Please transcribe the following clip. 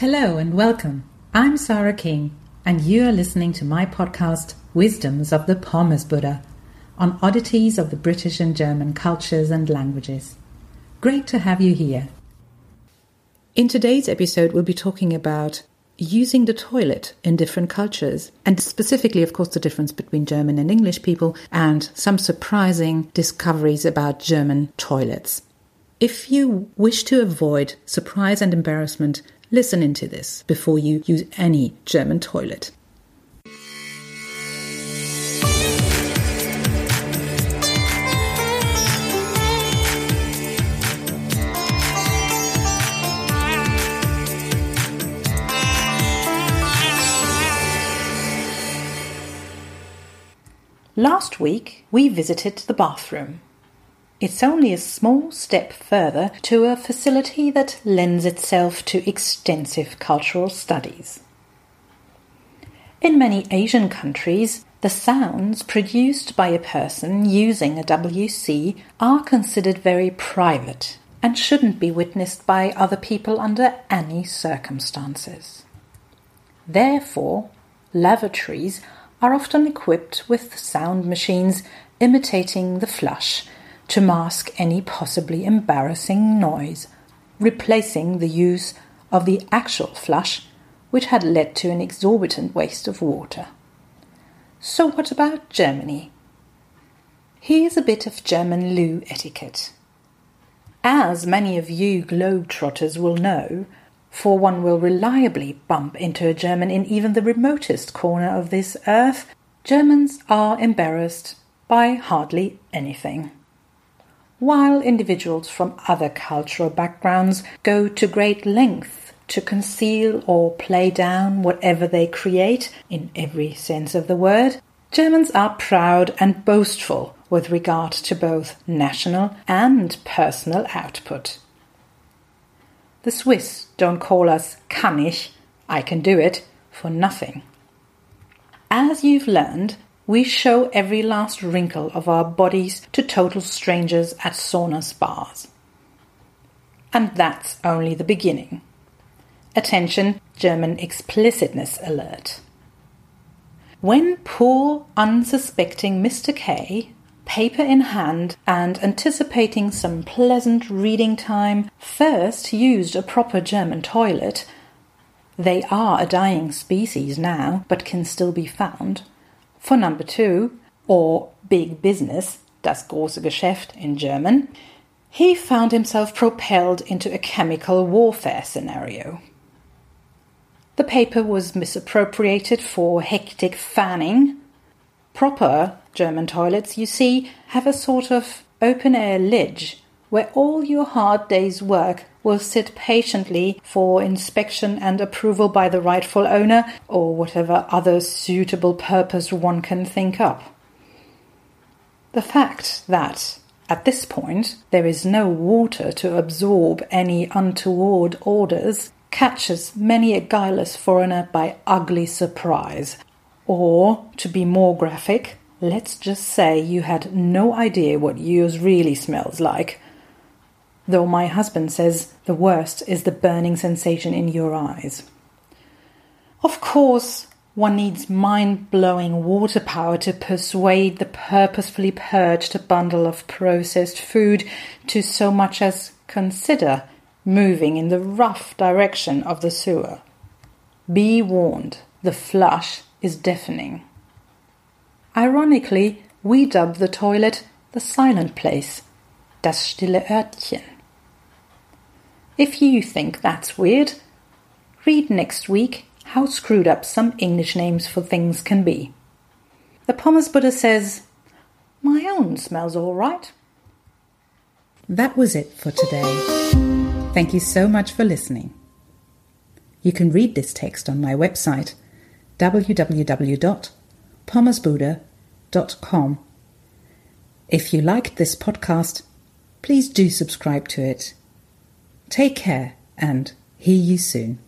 Hello and welcome. I'm Sarah King, and you are listening to my podcast, Wisdoms of the Pommes Buddha, on oddities of the British and German cultures and languages. Great to have you here. In today's episode, we'll be talking about using the toilet in different cultures, and specifically, of course, the difference between German and English people, and some surprising discoveries about German toilets. If you wish to avoid surprise and embarrassment, listen into this before you use any German toilet. Last week we visited the bathroom. It's only a small step further to a facility that lends itself to extensive cultural studies. In many Asian countries, the sounds produced by a person using a WC are considered very private and shouldn't be witnessed by other people under any circumstances. Therefore, lavatories are often equipped with sound machines imitating the flush to mask any possibly embarrassing noise, replacing the use of the actual flush, which had led to an exorbitant waste of water. So, what about Germany? Here's a bit of German loo etiquette. As many of you globetrotters will know, for one will reliably bump into a German in even the remotest corner of this earth, Germans are embarrassed by hardly anything. While individuals from other cultural backgrounds go to great length to conceal or play down whatever they create, in every sense of the word, Germans are proud and boastful with regard to both national and personal output. The Swiss don't call us kann ich, I can do it, for nothing. As you've learned, we show every last wrinkle of our bodies to total strangers at sauna spas. And that's only the beginning. Attention, German explicitness alert. When poor, unsuspecting Mr. K paper in hand and anticipating some pleasant reading time, first used a proper German toilet. They are a dying species now, but can still be found. For number two, or big business, das große Geschäft in German, he found himself propelled into a chemical warfare scenario. The paper was misappropriated for hectic fanning. Proper German toilets, you see, have a sort of open air ledge where all your hard day's work will sit patiently for inspection and approval by the rightful owner or whatever other suitable purpose one can think up. The fact that, at this point, there is no water to absorb any untoward orders catches many a guileless foreigner by ugly surprise. Or, to be more graphic, Let's just say you had no idea what yours really smells like. Though my husband says the worst is the burning sensation in your eyes. Of course, one needs mind blowing water power to persuade the purposefully purged bundle of processed food to so much as consider moving in the rough direction of the sewer. Be warned, the flush is deafening. Ironically, we dub the toilet the silent place, das stille Örtchen. If you think that's weird, read next week how screwed up some English names for things can be. The Pommes Buddha says, My own smells all right. That was it for today. Thank you so much for listening. You can read this text on my website www pommesbuddha.com. If you liked this podcast, please do subscribe to it. Take care and hear you soon.